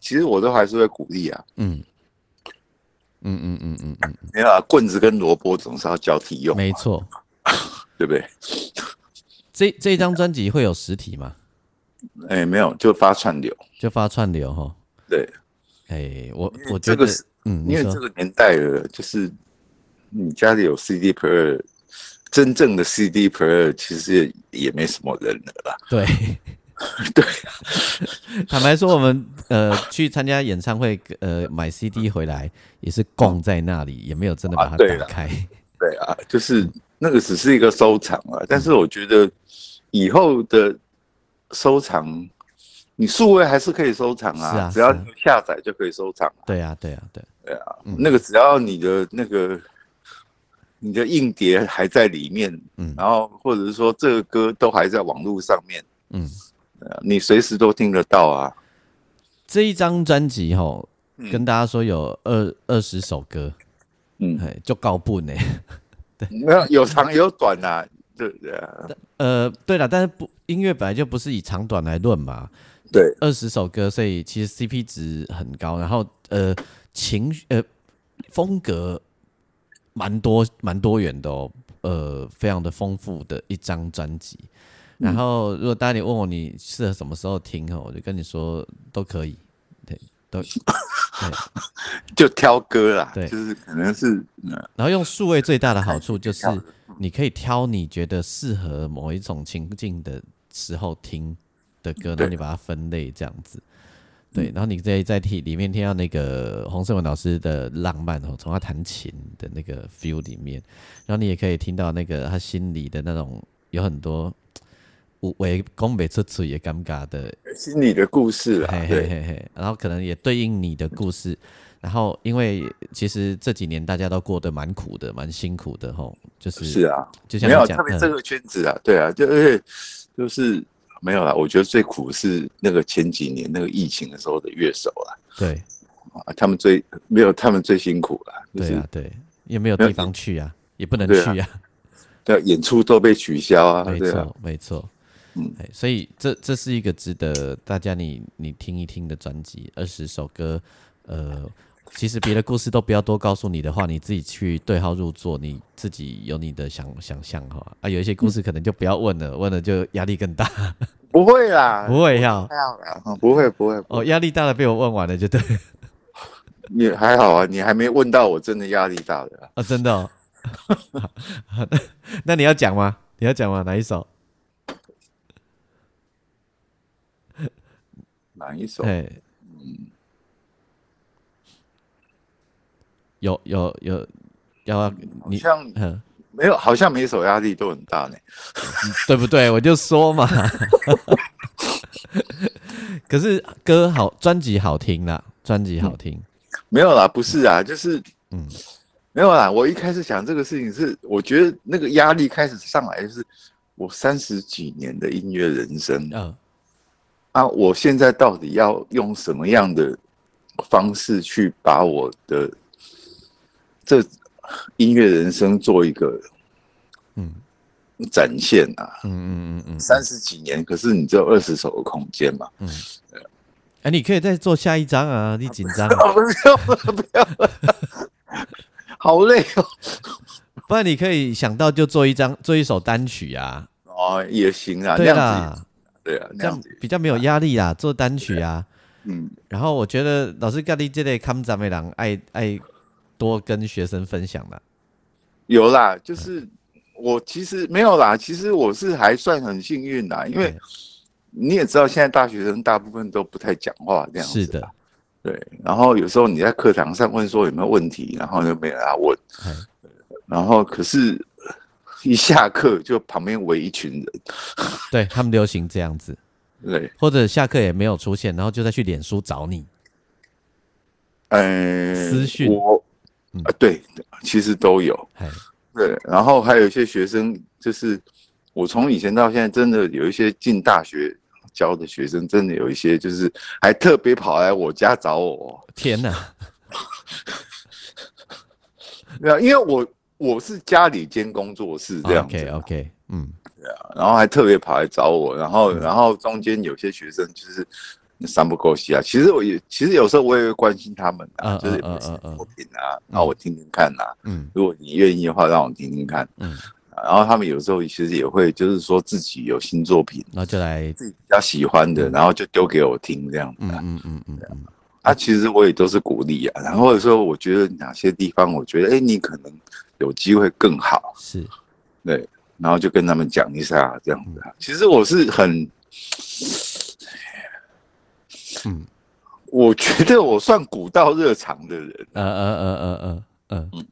其实我都还是会鼓励啊，嗯。嗯嗯嗯嗯嗯，没有啊，棍子跟萝卜总是要交替用，
没错，
对不对？
这这一张专辑会有实体吗？
哎，没有，就发串流，
就发串流哈。
对，
哎，我我觉得，
嗯，因为这个年代了，就是你家里有 CD player，真正的 CD player 其实也没什么人了啦。
对。
对，
坦白说，我们呃去参加演唱会，呃买 CD 回来也是供在那里，也没有真的把它打开。
对啊，就是那个只是一个收藏啊。但是我觉得以后的收藏，你数位还是可以收藏啊，
是啊，
只要下载就可以收藏。
对啊，对啊，对，
对啊，那个只要你的那个你的硬碟还在里面，嗯，然后或者是说这个歌都还在网络上面，嗯。你随时都听得到啊！
这一张专辑哈，跟大家说有二二十首歌，嗯，就高不呢。
对，没有有长 有短呐，对对啊。
呃，对了，但是不音乐本来就不是以长短来论嘛。
对，
二十首歌，所以其实 CP 值很高，然后呃情呃风格蛮多蛮多元的哦，呃，非常的丰富的一张专辑。然后，如果大家你问我你适合什么时候听哈，我就跟你说都可以，对，都，
就挑歌啦，对，就是可能是，
然后用数位最大的好处就是 你可以挑你觉得适合某一种情境的时候听的歌，然后你把它分类这样子，对，然后你在在听里面听到那个洪胜文老师的浪漫哦，从他弹琴的那个 feel 里面，然后你也可以听到那个他心里的那种有很多我。为宫北出处也尴尬的
心里的故事嘿嘿嘿，
然后可能也对应你的故事，然后因为其实这几年大家都过得蛮苦的，蛮辛苦的吼，就是
是啊，
就像
没有特别这个圈子啊，对啊，就而且就是没有啦，我觉得最苦是那个前几年那个疫情的时候的乐手啊，
对
啊，他们最没有他们最辛苦了，
对啊，对，也没有地方去啊，也不能去啊，
对，演出都被取消啊，
没错，没错。嗯，所以这这是一个值得大家你你听一听的专辑，二十首歌，呃，其实别的故事都不要多告诉你的话，你自己去对号入座，你自己有你的想想象哈啊，有一些故事可能就不要问了，问了就压力更大。
不会啦，
不会要，
不会不会
哦，压力大了被我问完了就对。
你还好啊，你还没问到我真的压力大的
啊，真的。哦。那你要讲吗？你要讲吗？哪一首？
哪一首？嗯，
有有有，要
你像没有，好像每首压力都很大呢，
对不对？我就说嘛。可是歌好，专辑好听啦，专辑好听。
没有啦，不是啊，就是嗯，没有啦。我一开始想这个事情是，我觉得那个压力开始上来，就是我三十几年的音乐人生嗯。啊我现在到底要用什么样的方式去把我的这音乐人生做一个嗯展现啊？嗯嗯嗯嗯，三十几年，可是你只有二十首的空间嘛？嗯，
哎，你可以再做下一张啊！你紧张？
不要了，不要了，好累哦。
不然你可以想到就做一张，做一首单曲啊。
哦，也行啊，
对
啦。对啊，
这样比较没有压力啊，做单曲啊，嗯，然后我觉得老师咖喱这类康赞美郎爱爱多跟学生分享的，
有啦，就是我其实没有啦，其实我是还算很幸运的，因为你也知道现在大学生大部分都不太讲话这样子，
是的，
对，然后有时候你在课堂上问说有没有问题，然后就没人问，然后可是。一下课就旁边围一群人，
对他们流行这样子，
对，
或者下课也没有出现，然后就再去脸书找你，
呃，
私讯。
我，啊对，其实都有，对，然后还有一些学生，就是我从以前到现在，真的有一些进大学教的学生，真的有一些就是还特别跑来我家找我。
天哪！
对啊，因为我我是家里兼工作室这样子。
OK OK，嗯，
对啊，然后还特别跑来找我，然后然后中间有些学生就是三不够西啊。其实我也其实有时候我也会关心他们啊，就是作品啊，那我听听看呐。嗯，如果你愿意的话，让我听听看。嗯，然后他们有时候其实也会就是说自己有新作品，
那就来
自己比较喜欢的，然后就丢给我听这样子。嗯嗯嗯嗯嗯。啊，其实我也都是鼓励啊，然后说我觉得哪些地方，我觉得哎，你可能有机会更好，
是，
对，然后就跟他们讲一下这样子。其实我是很，嗯，我觉得我算古道热肠的人。呃呃呃呃呃
呃，嗯，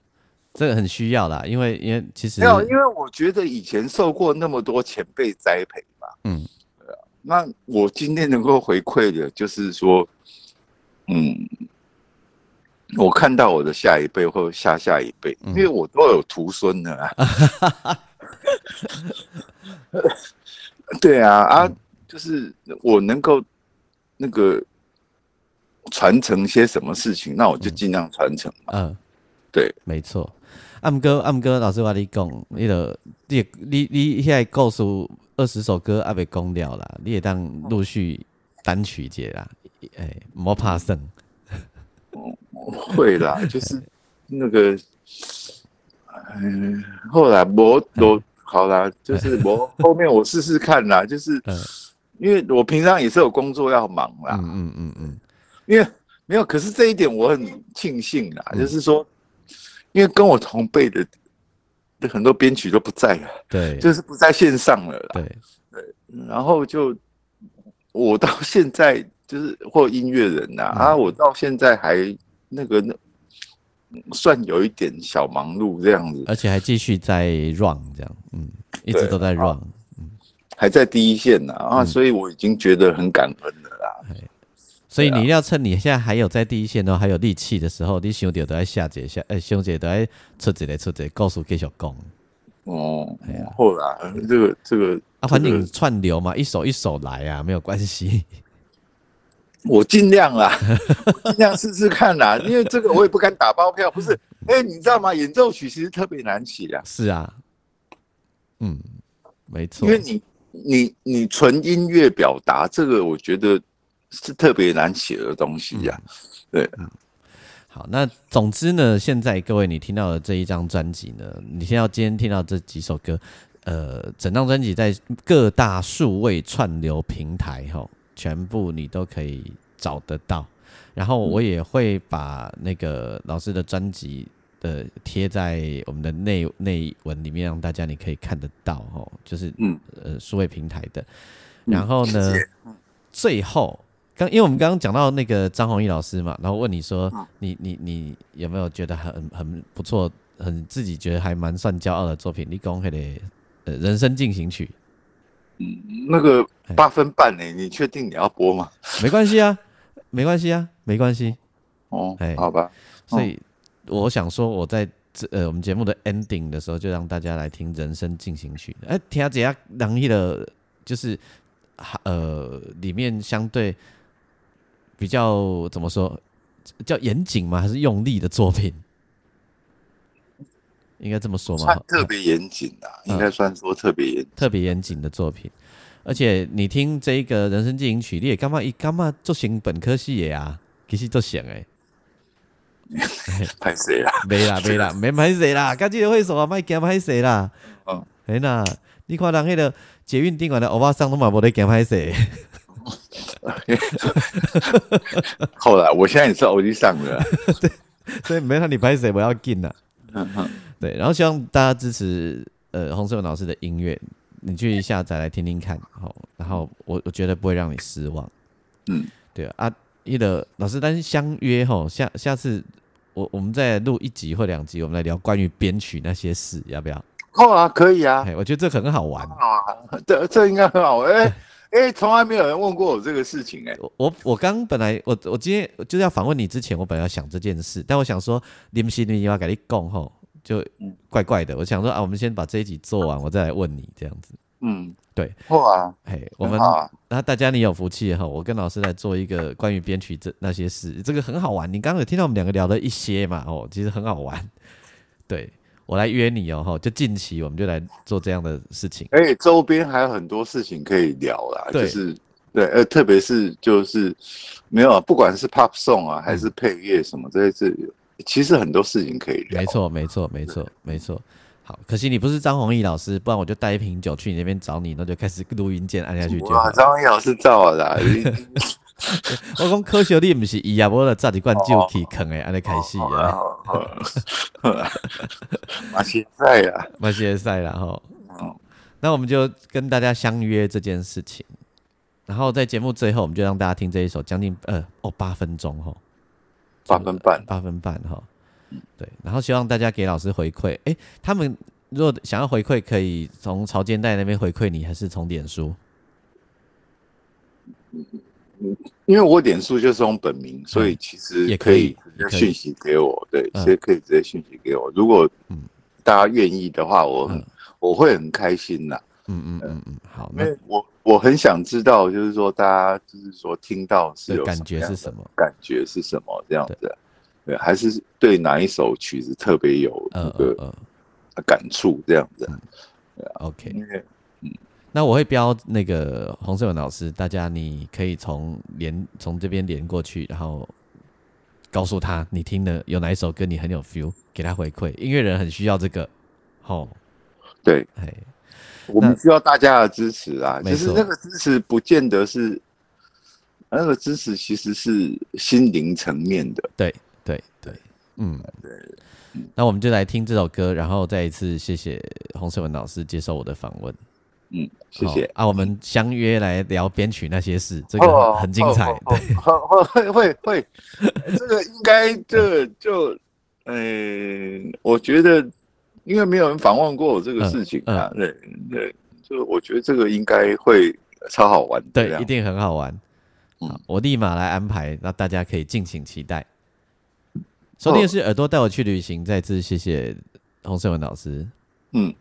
这个很需要啦，因为因为其实
没有，因为我觉得以前受过那么多前辈栽培嘛，嗯，那我今天能够回馈的，就是说。嗯，我看到我的下一辈或下下一辈，因为我都有徒孙的。对啊，啊，就是我能够那个传承些什么事情，那我就尽量传承嘛。嗯，对，
没错。暗哥，暗哥，老师话你讲，你个你你你现在告诉二十首歌还被讲掉了，你也当陆续单曲节啦。哎，莫怕生，
会啦，就是那个，嗯，后来我都 好啦，就是我后面我试试看啦，就是，因为我平常也是有工作要忙啦，嗯嗯嗯嗯，因为没有，可是这一点我很庆幸啦，就是说，因为跟我同辈的的很多编曲都不在了，
对，
就是不在线上了，
对
对，然后就我到现在。就是或音乐人呐啊，我到现在还那个那算有一点小忙碌这样子，
而且还继续在 run 这样，嗯，一直都在 run，
嗯，还在第一线呢啊，所以我已经觉得很感恩了啦。
所以你要趁你现在还有在第一线都还有力气的时候，你兄弟都在下节下，哎，兄弟都在出这个出这，告诉继续讲。
哦，哎呀，后来这个这个
啊，反正串流嘛，一首一首来啊，没有关系。
我尽量啦，尽量试试看啦，因为这个我也不敢打包票。不是，哎，你知道吗？演奏曲其实特别难写啊。
是啊，嗯，没错。
因为你你你纯音乐表达这个，我觉得是特别难写的东西呀。对，
好，那总之呢，现在各位你听到的这一张专辑呢，你听到今天听到这几首歌，呃，整张专辑在各大数位串流平台哈。全部你都可以找得到，然后我也会把那个老师的专辑的贴在我们的内内文里面，让大家你可以看得到哦，就是嗯呃数位平台的。然后呢，最后刚因为我们刚刚讲到那个张弘毅老师嘛，然后问你说你你你有没有觉得很很不错，很自己觉得还蛮算骄傲的作品？你讲那个呃人生进行曲。
嗯，那个八分半呢？你确定你要播吗？
没关系啊，没关系啊，没关系。
哦，哎，好吧。
所以我想说，我在这呃我们节目的 ending 的时候，就让大家来听《人生进行曲》。哎，听下这下朗逸的，就是呃里面相对比较怎么说，叫严谨吗？还是用力的作品？应该这么说吗？
特别严谨的，应该算说特别严、
特别严谨的作品。而且你听这一个人生进行曲，你也干嘛一干嘛做成本科系的啊？其实做成诶，
拍谁啦？
没啦 没啦，没拍谁啦？赶紧会手啊，卖惊拍谁啦？哦，哎呐，你看人迄个捷运宾馆的欧巴桑都嘛无得惊拍谁。
后来，我现在也是欧弟上的，
对，所以没让你拍谁，我要进了。嗯哼。对，然后希望大家支持呃洪胜文老师的音乐，你去下载来听听看，好，然后我我觉得不会让你失望，嗯，对啊，一的老师，但是相约哈，下下次我我们再录一集或两集，我们来聊关于编曲那些事，要不要？
好啊，可以啊，
我觉得这很好玩，好
啊，这这应该很好玩，哎 哎，从来没有人问过我这个事情，哎，
我我刚本来我我今天就是要访问你之前，我本来要想这件事，但我想说，你们心里要跟你讲吼。就怪怪的。我想说啊，我们先把这一集做完，我再来问你这样子。嗯，对。
哇，
嘿，我们那大家你有福气哈，我跟老师来做一个关于编曲这那些事，这个很好玩。你刚刚有听到我们两个聊了一些嘛？哦，其实很好玩。对我来约你哦，哈，就近期我们就来做这样的事情。
哎，周边还有很多事情可以聊啦，就是对，呃，特别是就是没有啊，不管是 pop song 啊，还是配乐什么这些，其实很多事情可以聊。
没错，没错，没错，没错。好，可惜你不是张弘毅老师，不然我就带一瓶酒去你那边找你，那就开始录音键按下去就好。
张弘毅老师造的。
我讲科学你不是伊啊，我了炸一罐酒去坑诶，安尼开始啊。
马歇赛啊，
马歇赛然后，那我们就跟大家相约这件事情，然后在节目最后，我们就让大家听这一首将近呃哦八分钟哈，
八分半，
八分半哈，对，然后希望大家给老师回馈，哎，他们如果想要回馈，可以从潮间带那边回馈你，还是从脸书？
因为我点数就是用本名，所以其实也可以直接讯息给我，对，其实可以直接讯息给我。如果大家愿意的话，我我会很开心呐。
嗯嗯嗯嗯，好，
因为我我很想知道，就是说大家就是说听到是有
感觉是什么，
感觉是什么这样子，对，还是对哪一首曲子特别有那个感触这样子。
OK 嗯。那我会标那个洪胜文老师，大家你可以从连从这边连过去，然后告诉他你听的有哪一首歌你很有 feel，给他回馈。音乐人很需要这个，哦，
对，哎，我们需要大家的支持啊。其实那个支持不见得是，那个支持其实是心灵层面的。
对对对，嗯，对。那我们就来听这首歌，然后再一次谢谢洪胜文老师接受我的访问。
嗯，谢谢
啊！我们相约来聊编曲那些事，这个很精彩。对，
会会会，这个应该就就，呃，我觉得，因为没有人访问过我这个事情啊，对对，就我觉得这个应该会超好玩，
对，一定很好玩。嗯，我立马来安排，那大家可以敬请期待。收听的是耳朵带我去旅行，再次谢谢洪胜文老师。嗯。